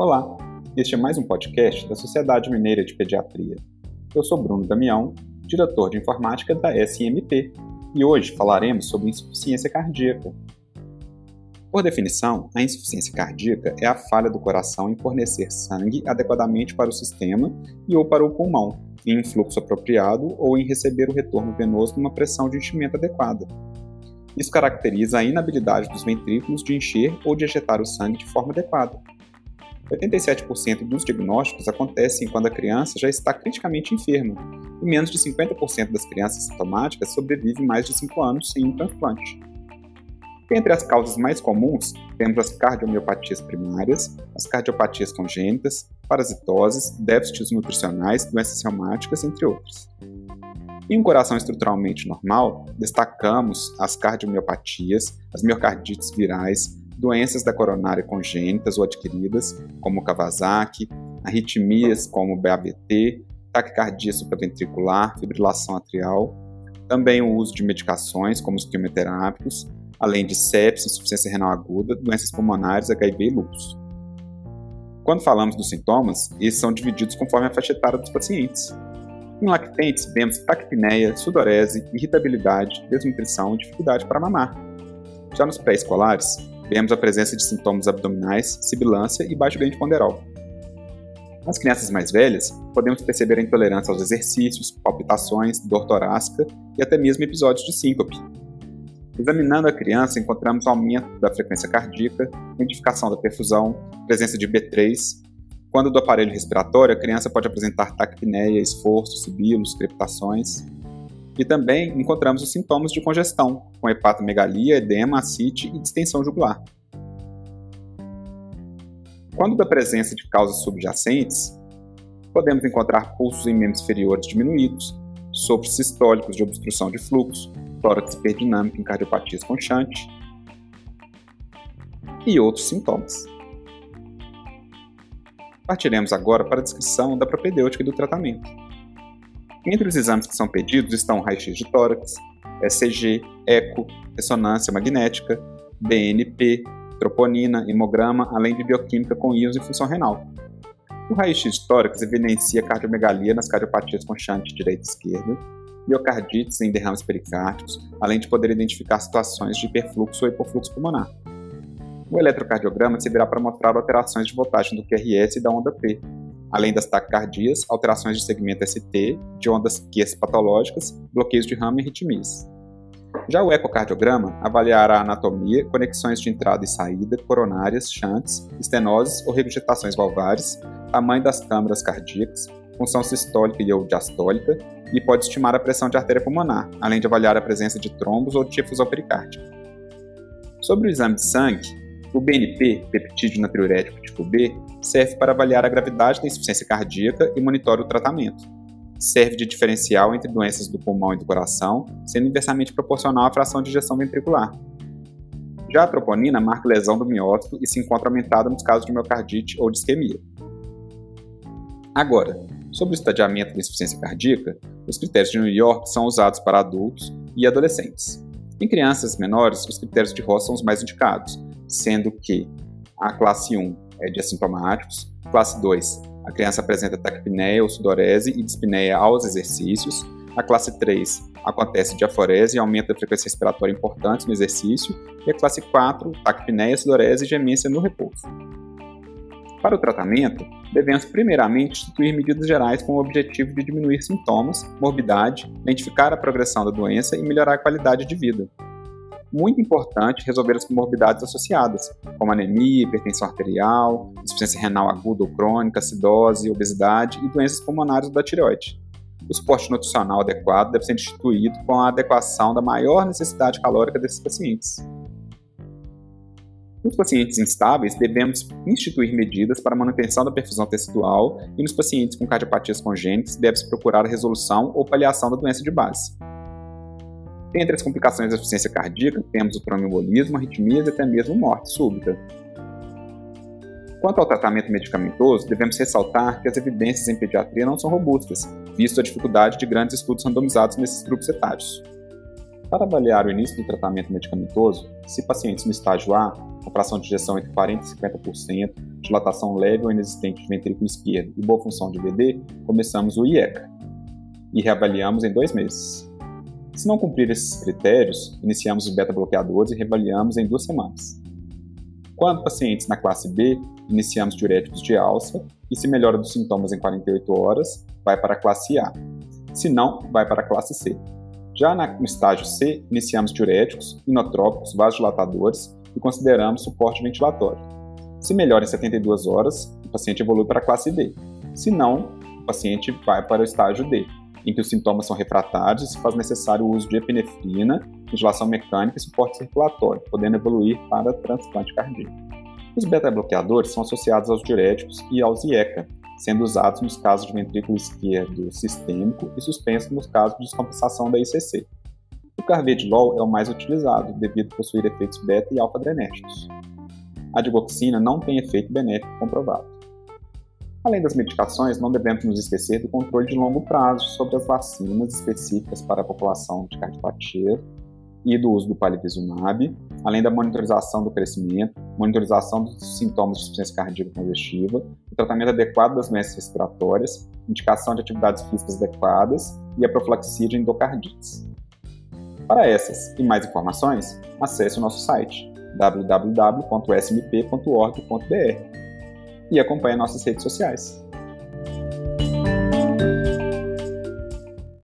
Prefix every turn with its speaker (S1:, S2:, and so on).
S1: Olá, este é mais um podcast da Sociedade Mineira de Pediatria. Eu sou Bruno Damião, diretor de informática da SMP, e hoje falaremos sobre insuficiência cardíaca. Por definição, a insuficiência cardíaca é a falha do coração em fornecer sangue adequadamente para o sistema e ou para o pulmão, em um fluxo apropriado ou em receber o retorno venoso numa pressão de enchimento adequada. Isso caracteriza a inabilidade dos ventrículos de encher ou de ejetar o sangue de forma adequada. 87% dos diagnósticos acontecem quando a criança já está criticamente enferma, e menos de 50% das crianças sintomáticas sobrevivem mais de 5 anos sem um transplante. Entre as causas mais comuns, temos as cardiomiopatias primárias, as cardiopatias congênitas, parasitoses, déficits nutricionais, doenças reumáticas, entre outros. Em um coração estruturalmente normal, destacamos as cardiomiopatias, as miocardites virais, doenças da coronária congênitas ou adquiridas, como Kawasaki, arritmias como BAVT, taquicardia supraventricular, fibrilação atrial, também o uso de medicações como os quimioterápicos, além de sepsis, insuficiência renal aguda, doenças pulmonares, HIV e lúpus. Quando falamos dos sintomas, esses são divididos conforme a faixa etária dos pacientes. Em lactentes, vemos taquipneia, sudorese, irritabilidade, desnutrição e dificuldade para mamar. Já nos pré-escolares, vemos a presença de sintomas abdominais, sibilância e baixo ganho de ponderal. Nas crianças mais velhas, podemos perceber a intolerância aos exercícios, palpitações, dor torácica e até mesmo episódios de síncope. Examinando a criança, encontramos aumento da frequência cardíaca, identificação da perfusão, presença de B3. Quando do aparelho respiratório, a criança pode apresentar taquipneia, esforço, sibilos, crepitações. E também encontramos os sintomas de congestão, com hepatomegalia, edema, ascite e distensão jugular. Quando da presença de causas subjacentes, podemos encontrar pulsos em membros inferiores diminuídos, sopros sistólicos de obstrução de fluxo, tórax hiperdinâmico em cardiopatias conchantes e outros sintomas. Partiremos agora para a descrição da propedêutica do tratamento. Entre os exames que são pedidos estão raio-x de tórax, ECG, eco, ressonância magnética, BNP, troponina, hemograma, além de bioquímica com íons e função renal. O raio-x de tórax evidencia cardiomegalia nas cardiopatias conchantes direita e esquerda, miocardites em derrames pericárdios, além de poder identificar situações de hiperfluxo ou hipofluxo pulmonar. O eletrocardiograma servirá para mostrar alterações de voltagem do QRS e da onda P, além das taquicardias, alterações de segmento ST, de ondas Q patológicas, bloqueios de ramo e arritmias. Já o ecocardiograma avaliará a anatomia, conexões de entrada e saída, coronárias, shunts, estenoses ou regurgitações valvares, tamanho das câmaras cardíacas, função sistólica e ou diastólica, e pode estimar a pressão de artéria pulmonar, além de avaliar a presença de trombos ou de pericárdica. Sobre o exame de sangue, o BNP, peptídeo natriurético tipo B, serve para avaliar a gravidade da insuficiência cardíaca e monitora o tratamento. Serve de diferencial entre doenças do pulmão e do coração, sendo inversamente proporcional à fração de ejeção ventricular. Já a troponina marca lesão do miócito e se encontra aumentada nos casos de miocardite ou de isquemia. Agora, sobre o estadiamento da insuficiência cardíaca, os critérios de New York são usados para adultos e adolescentes. Em crianças menores, os critérios de Ross são os mais indicados, sendo que a classe 1 é de assintomáticos, classe 2, a criança apresenta taquipneia ou sudorese e dispneia aos exercícios, a classe 3 acontece diaforese e aumento da frequência respiratória importante no exercício, e a classe 4, taquipneia, sudorese e gemência no repouso. Para o tratamento, devemos primeiramente instituir medidas gerais com o objetivo de diminuir sintomas, morbidade, identificar a progressão da doença e melhorar a qualidade de vida muito importante resolver as comorbidades associadas, como anemia, hipertensão arterial, insuficiência renal aguda ou crônica, acidose, obesidade e doenças pulmonares da tireoide. O suporte nutricional adequado deve ser instituído com a adequação da maior necessidade calórica desses pacientes. Nos pacientes instáveis, devemos instituir medidas para manutenção da perfusão tecidual e nos pacientes com cardiopatias congênitas, deve-se procurar a resolução ou paliação da doença de base. Entre as complicações da insuficiência cardíaca, temos o tromboembolismo, arritmias e até mesmo morte súbita. Quanto ao tratamento medicamentoso, devemos ressaltar que as evidências em pediatria não são robustas, visto a dificuldade de grandes estudos randomizados nesses grupos etários. Para avaliar o início do tratamento medicamentoso, se pacientes no estágio A, com fração de ejeção entre 40% e 50%, dilatação leve ou inexistente de ventrículo esquerdo e boa função de VD, começamos o IECA e reavaliamos em dois meses. Se não cumprir esses critérios, iniciamos os beta-bloqueadores e reavaliamos em duas semanas. Quando pacientes na classe B, iniciamos diuréticos de alça e se melhora dos sintomas em 48 horas, vai para a classe A. Se não, vai para a classe C. Já no estágio C, iniciamos diuréticos, inotrópicos, vasodilatadores e consideramos suporte ventilatório. Se melhora em 72 horas, o paciente evolui para a classe D. Se não, o paciente vai para o estágio D, em que os sintomas são refratários e se faz necessário o uso de epinefrina, ventilação mecânica e suporte circulatório, podendo evoluir para transplante cardíaco. Os beta-bloqueadores são associados aos diuréticos e aos IECA, sendo usados nos casos de ventrículo esquerdo sistêmico e suspenso nos casos de descompensação da ICC. O carvedilol é o mais utilizado, devido a possuir efeitos beta e alfa-adrenérgicos. A digoxina não tem efeito benéfico comprovado. Além das medicações, não devemos nos esquecer do controle de longo prazo sobre as vacinas específicas para a população de cardiopatia e do uso do palivizumab, além da monitorização do crescimento, monitorização dos sintomas de insuficiência cardíaca congestiva, o tratamento adequado das doenças respiratórias, indicação de atividades físicas adequadas e a profilaxia de endocardites. Para essas e mais informações, acesse o nosso site www.smp.org.br e acompanhe nossas redes sociais.